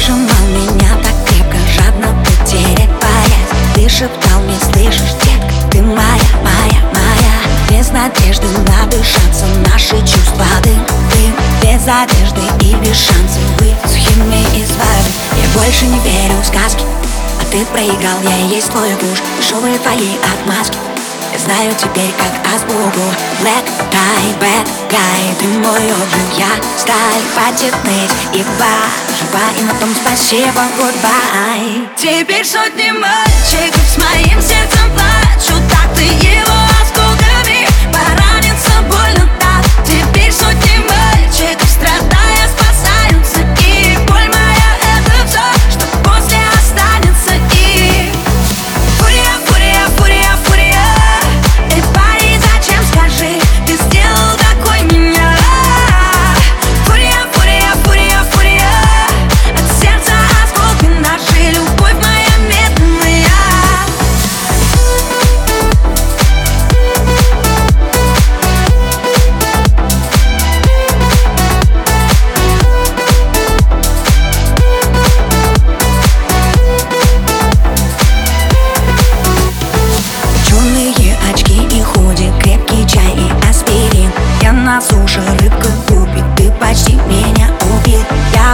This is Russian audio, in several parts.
сжимал меня так крепко, жадно потерять боясь Ты шептал мне, слышишь, детка, ты моя, моя, моя Без надежды надышаться наши чувства дым, дым Без одежды и без шансов быть сухими из воды. Я больше не верю в сказки, а ты проиграл, я и есть твой гуш Дешевые твои отмазки я знаю теперь как азбуку Black tie, bad guy Ты мой обжиг, я сталь Хватит ныть и жива И на том спасибо, goodbye. Теперь сотни мальчиков с моим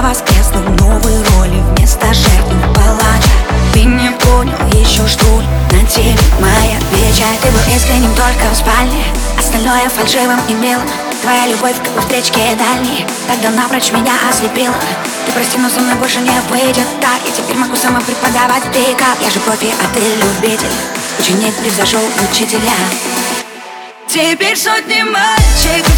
Я воскресла в новой роли вместо жертвы палача. Ты не понял еще что ли, на тебе моя печать Ты был искренним только в спальне, остальное фальшивым и милым Твоя любовь как встречке дальней. Тогда напрочь меня ослепила. Ты прости, но со мной больше не выйдет так. Я теперь могу сама преподавать. Пикап Я же профи, а ты любитель. Ученик превзошел учителя. Теперь сотни мальчиков